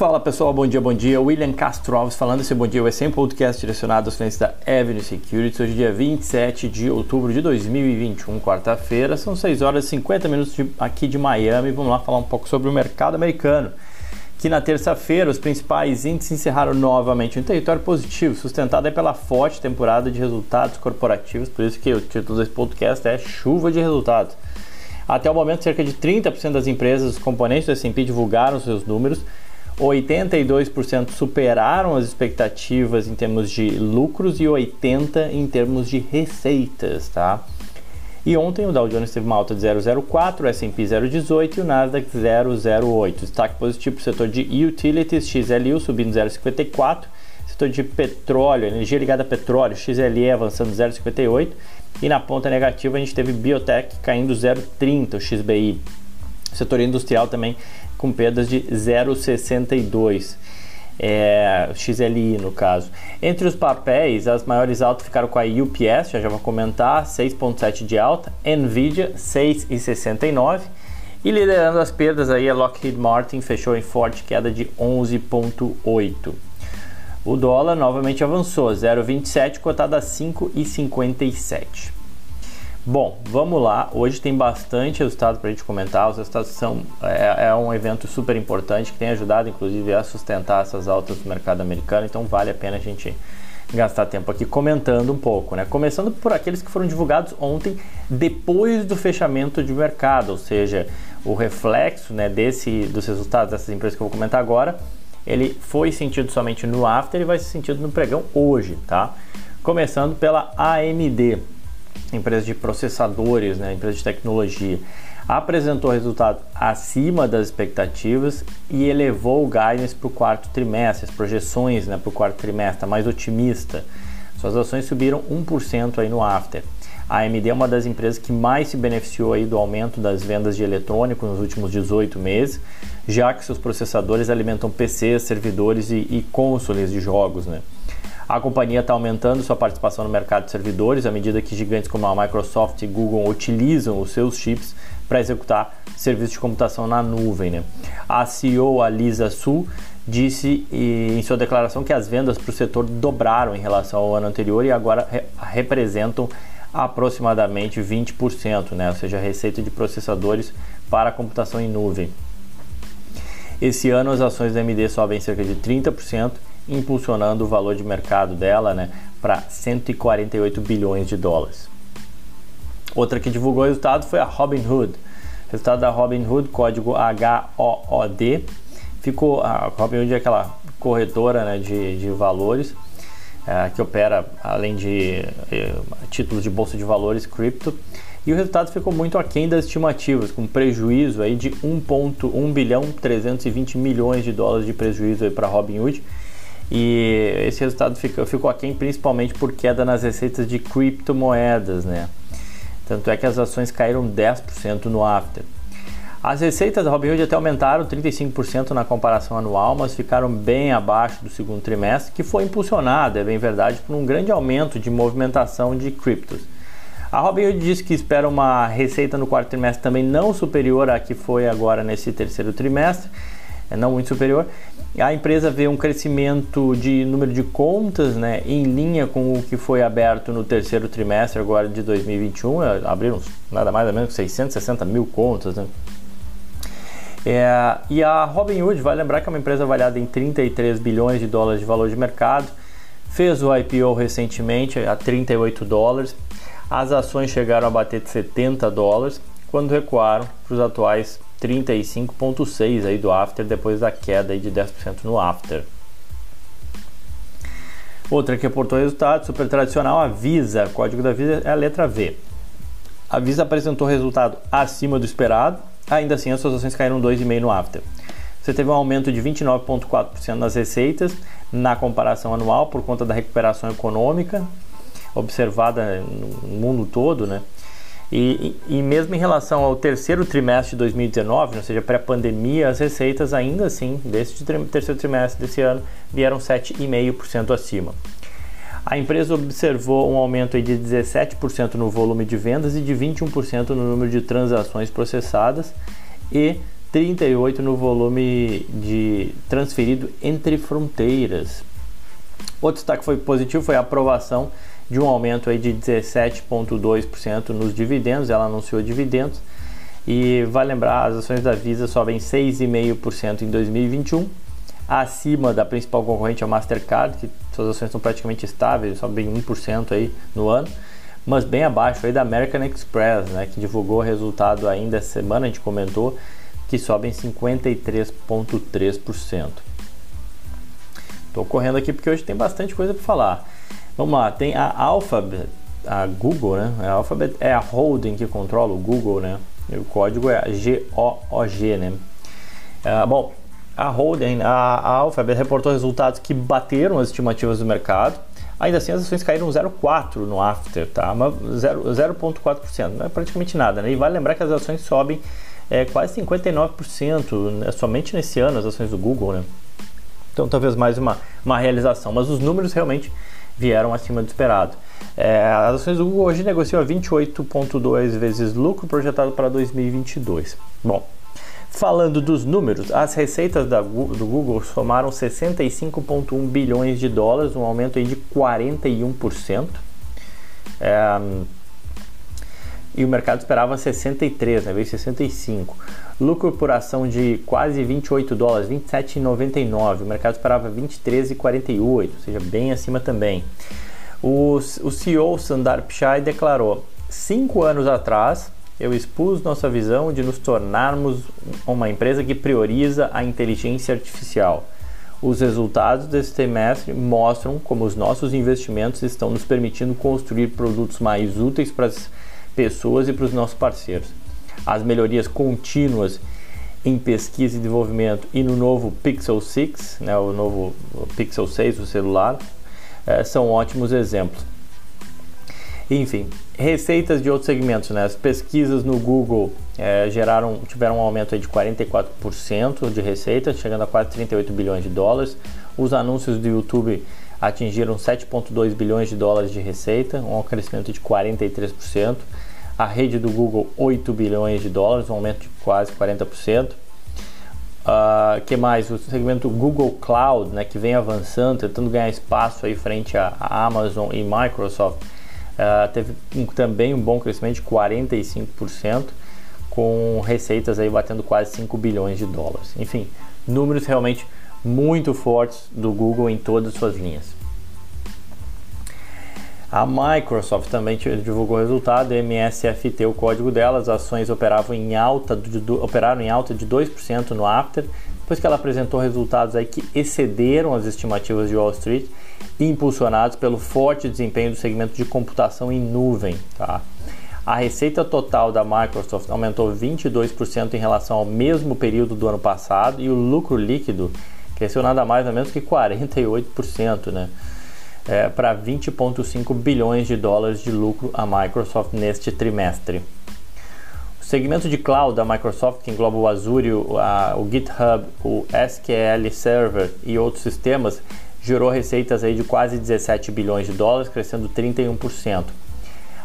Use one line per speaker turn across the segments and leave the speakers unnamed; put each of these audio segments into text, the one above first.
Fala pessoal, bom dia, bom dia. William Castro Alves falando. Esse Bom Dia é sempre um podcast direcionado aos clientes da Avenue Securities. Hoje, dia 27 de outubro de 2021, quarta-feira. São 6 horas e 50 minutos de, aqui de Miami. Vamos lá falar um pouco sobre o mercado americano. Que na terça-feira os principais índices encerraram novamente um território positivo, sustentado pela forte temporada de resultados corporativos. Por isso que o título desse podcast é Chuva de Resultados. Até o momento, cerca de 30% das empresas, os componentes do S&P divulgaram seus números 82% superaram as expectativas em termos de lucros e 80% em termos de receitas, tá? E ontem o Dow Jones teve uma alta de 0,04, o S&P 0,18 e o Nasdaq 0,08. Destaque positivo para o setor de utilities, XLU subindo 0,54, setor de petróleo, energia ligada a petróleo, XLE avançando 0,58 e na ponta negativa a gente teve biotech caindo 0,30, o XBI. Setor industrial também com perdas de 0,62. É, XLI no caso. Entre os papéis, as maiores altas ficaram com a UPS, já já vou comentar, 6,7 de alta, Nvidia 6,69 e liderando as perdas aí a Lockheed Martin fechou em forte queda de 11,8. O dólar novamente avançou, 0,27 cotado a 5,57. Bom, vamos lá. Hoje tem bastante resultado para a gente comentar. Os resultados são é, é, um evento super importante que tem ajudado, inclusive, a sustentar essas altas do mercado americano. Então, vale a pena a gente gastar tempo aqui comentando um pouco, né? Começando por aqueles que foram divulgados ontem, depois do fechamento de mercado, ou seja, o reflexo, né, desse dos resultados dessas empresas que eu vou comentar agora, ele foi sentido somente no after e vai ser sentido no pregão hoje, tá? Começando pela AMD empresa de processadores, né, empresa de tecnologia, apresentou resultado acima das expectativas e elevou o guidance para o quarto trimestre, as projeções né, para o quarto trimestre, mais otimista. Suas ações subiram 1% aí no after. A AMD é uma das empresas que mais se beneficiou aí do aumento das vendas de eletrônicos nos últimos 18 meses, já que seus processadores alimentam PCs, servidores e, e consoles de jogos. Né? A companhia está aumentando sua participação no mercado de servidores à medida que gigantes como a Microsoft e Google utilizam os seus chips para executar serviços de computação na nuvem. Né? A CEO, a Lisa Su, disse em sua declaração que as vendas para o setor dobraram em relação ao ano anterior e agora re representam aproximadamente 20%, né? ou seja, a receita de processadores para computação em nuvem. Esse ano as ações da AMD sobem cerca de 30% impulsionando o valor de mercado dela né, para 148 bilhões de dólares. Outra que divulgou o resultado foi a Robinhood. O resultado da Robinhood, código HOOD, ficou a Robinhood é aquela corretora né, de, de valores é, que opera além de é, títulos de bolsa de valores cripto e o resultado ficou muito aquém das estimativas, com prejuízo aí de 1.1 bilhão 320 milhões de dólares de prejuízo para a Robinhood e esse resultado ficou, ficou aquém principalmente por queda nas receitas de criptomoedas, né? Tanto é que as ações caíram 10% no after. As receitas da Robinhood até aumentaram 35% na comparação anual, mas ficaram bem abaixo do segundo trimestre, que foi impulsionado, é bem verdade, por um grande aumento de movimentação de criptos. A Robinhood disse que espera uma receita no quarto trimestre também não superior à que foi agora nesse terceiro trimestre, é não muito superior. A empresa vê um crescimento de número de contas né, em linha com o que foi aberto no terceiro trimestre agora de 2021. É, abriram nada mais ou menos 660 mil contas. Né? É, e a Robinhood, vai lembrar que é uma empresa avaliada em 33 bilhões de dólares de valor de mercado, fez o IPO recentemente a 38 dólares, as ações chegaram a bater de 70 dólares, quando recuaram para os atuais 35,6 aí do after depois da queda aí de 10% no after. Outra que reportou resultado super tradicional, a Visa. Código da Visa é a letra V. A Visa apresentou resultado acima do esperado, ainda assim as suas ações caíram 2,5% no after. Você teve um aumento de 29,4% nas receitas na comparação anual por conta da recuperação econômica observada no mundo todo, né? E, e, mesmo em relação ao terceiro trimestre de 2019, ou seja, pré-pandemia, as receitas ainda assim, desse terceiro trimestre desse ano, vieram 7,5% acima. A empresa observou um aumento de 17% no volume de vendas e de 21% no número de transações processadas e 38 no volume de transferido entre fronteiras. Outro destaque foi positivo foi a aprovação de um aumento aí de 17,2% nos dividendos. Ela anunciou dividendos e vai lembrar, as ações da Visa sobem 6,5% em 2021, acima da principal concorrente, a Mastercard, que suas ações estão praticamente estáveis, sobem 1% aí no ano, mas bem abaixo aí da American Express, né, que divulgou o resultado ainda essa semana, a gente comentou, que sobem 53,3%. Estou correndo aqui porque hoje tem bastante coisa para falar. Vamos lá, tem a Alphabet, a Google, né? A Alphabet é a holding que controla o Google, né? O código é G-O-O-G, né? Uh, bom, a holding, a, a Alphabet reportou resultados que bateram as estimativas do mercado. Ainda assim, as ações caíram 0,4 no after, tá? 0,4%, não é praticamente nada, né? E vale lembrar que as ações sobem é, quase 59%, né? somente nesse ano, as ações do Google, né? Então, talvez mais uma, uma realização, mas os números realmente vieram acima do esperado. É, as ações do Google hoje negociam a 28,2 vezes lucro projetado para 2022. Bom, falando dos números, as receitas da, do Google somaram 65,1 bilhões de dólares, um aumento aí de 41%. É, e o mercado esperava 63, né, veio 65. Lucro por ação de quase 28 dólares, 27,99. O mercado esperava 23,48, ou seja, bem acima também. O, o CEO Sundar Pichai declarou: cinco anos atrás eu expus nossa visão de nos tornarmos uma empresa que prioriza a inteligência artificial. Os resultados desse trimestre mostram como os nossos investimentos estão nos permitindo construir produtos mais úteis para as pessoas e para os nossos parceiros. As melhorias contínuas em pesquisa e desenvolvimento e no novo Pixel 6, né, o novo Pixel 6, o celular, é, são ótimos exemplos. Enfim, receitas de outros segmentos, né? As pesquisas no Google é, geraram, tiveram um aumento de 44% de receita, chegando a quase 38 bilhões de dólares. Os anúncios do YouTube atingiram 7,2 bilhões de dólares de receita, um crescimento de 43%. A rede do Google, 8 bilhões de dólares, um aumento de quase 40%. Uh, que mais? O segmento Google Cloud, né, que vem avançando, tentando ganhar espaço aí frente a Amazon e Microsoft, uh, teve um, também um bom crescimento de 45%, com receitas aí batendo quase 5 bilhões de dólares. Enfim, números realmente muito fortes do Google em todas as suas linhas. A Microsoft também divulgou o resultado, MSFT, o código dela, as ações operavam em alta, operaram em alta de 2% no after, depois que ela apresentou resultados aí que excederam as estimativas de Wall Street, impulsionados pelo forte desempenho do segmento de computação em nuvem. Tá? A receita total da Microsoft aumentou 22% em relação ao mesmo período do ano passado e o lucro líquido cresceu nada mais ou menos que 48%, né? é, para 20,5 bilhões de dólares de lucro a Microsoft neste trimestre. O segmento de cloud da Microsoft, que engloba o Azure, o, a, o GitHub, o SQL Server e outros sistemas, gerou receitas aí de quase 17 bilhões de dólares, crescendo 31%.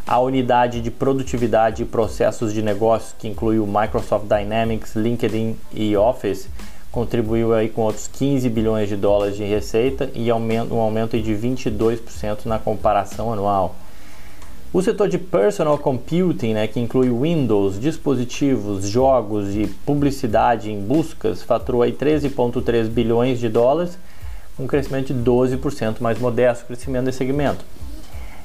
A unidade de produtividade e processos de negócios, que inclui o Microsoft Dynamics, LinkedIn e Office, contribuiu aí com outros 15 bilhões de dólares de receita e um aumento de 22% na comparação anual. O setor de personal computing, né, que inclui Windows, dispositivos, jogos e publicidade em buscas, faturou aí 13,3 bilhões de dólares, um crescimento de 12% mais modesto, crescimento desse segmento.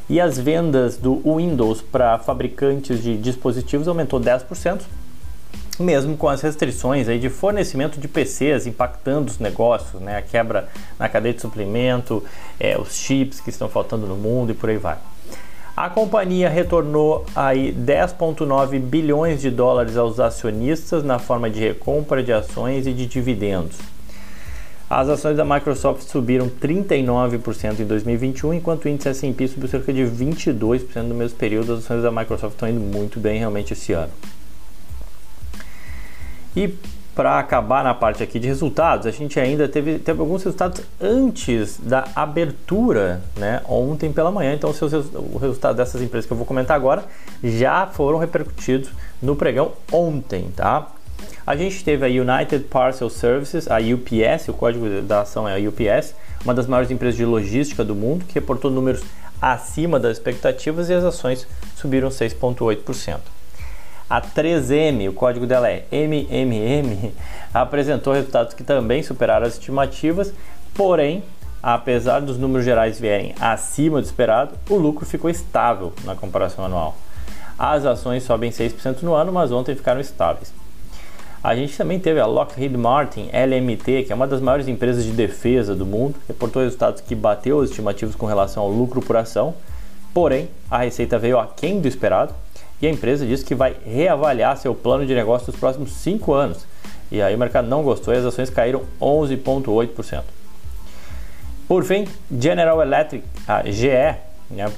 E as vendas do Windows para fabricantes de dispositivos aumentou 10%, mesmo com as restrições aí de fornecimento de PCs impactando os negócios, né? a quebra na cadeia de suprimento, é, os chips que estão faltando no mundo e por aí vai. A companhia retornou aí 10,9 bilhões de dólares aos acionistas na forma de recompra de ações e de dividendos. As ações da Microsoft subiram 39% em 2021, enquanto o índice S&P subiu cerca de 22% no mesmo período. As ações da Microsoft estão indo muito bem realmente esse ano. E para acabar na parte aqui de resultados, a gente ainda teve, teve alguns resultados antes da abertura, né, ontem pela manhã. Então, seus, o resultado dessas empresas que eu vou comentar agora já foram repercutidos no pregão ontem, tá? A gente teve a United Parcel Services, a UPS, o código da ação é a UPS, uma das maiores empresas de logística do mundo, que reportou números acima das expectativas e as ações subiram 6,8%. A 3M, o código dela é MMM, apresentou resultados que também superaram as estimativas, porém, apesar dos números gerais vierem acima do esperado, o lucro ficou estável na comparação anual. As ações sobem 6% no ano, mas ontem ficaram estáveis. A gente também teve a Lockheed Martin LMT, que é uma das maiores empresas de defesa do mundo, reportou resultados que bateu os estimativos com relação ao lucro por ação, porém a receita veio aquém do esperado e a empresa disse que vai reavaliar seu plano de negócio nos próximos 5 anos. E aí o mercado não gostou e as ações caíram 11,8%. Por fim, General Electric, a GE, né,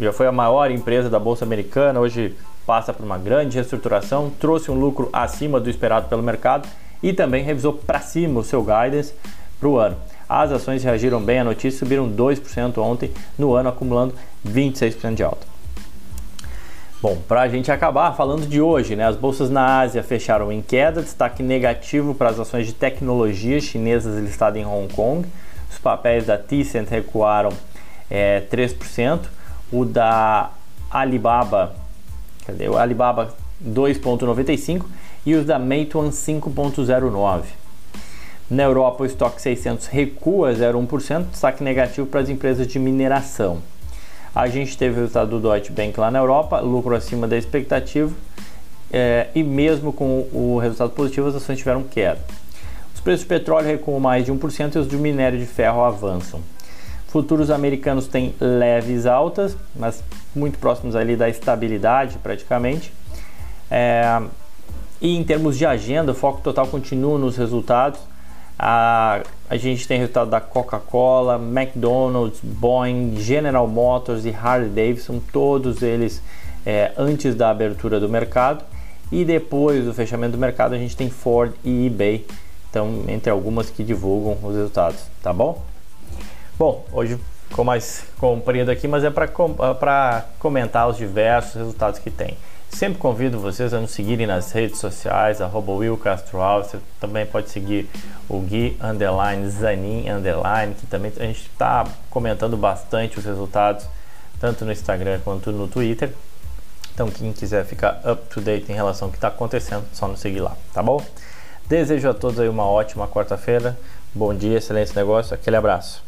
já foi a maior empresa da Bolsa Americana, hoje passa por uma grande reestruturação, trouxe um lucro acima do esperado pelo mercado e também revisou para cima o seu guidance para o ano. As ações reagiram bem à notícia, subiram 2% ontem, no ano acumulando 26% de alta. Bom, para a gente acabar falando de hoje, né, as bolsas na Ásia fecharam em queda, destaque negativo para as ações de tecnologia chinesas listadas em Hong Kong. Os papéis da Tencent recuaram é, 3%, o da Alibaba Cadê? O Alibaba 2,95 e os da Meituan 5,09. Na Europa, o estoque 600 recua 0,1%, destaque negativo para as empresas de mineração. A gente teve o resultado do Deutsche Bank lá na Europa, lucro acima da expectativa, é, e mesmo com o resultado positivo, as ações tiveram queda. Os preços do petróleo recuam mais de 1% e os de minério de ferro avançam. Futuros americanos têm leves altas, mas muito próximos ali da estabilidade praticamente. É, e em termos de agenda, o foco total continua nos resultados. A, a gente tem resultado da Coca-Cola, McDonald's, Boeing, General Motors e Harley Davidson, todos eles é, antes da abertura do mercado. E depois do fechamento do mercado, a gente tem Ford e eBay, então entre algumas que divulgam os resultados, tá bom? Bom, hoje ficou mais comprido aqui, mas é para ah, comentar os diversos resultados que tem. Sempre convido vocês a nos seguirem nas redes sociais, arroba Will. Você também pode seguir o Gui Underline, Zanin Underline, que também a gente está comentando bastante os resultados, tanto no Instagram quanto no Twitter. Então, quem quiser ficar up to date em relação ao que está acontecendo, só nos seguir lá, tá bom? Desejo a todos aí uma ótima quarta-feira. Bom dia, excelente negócio. Aquele abraço.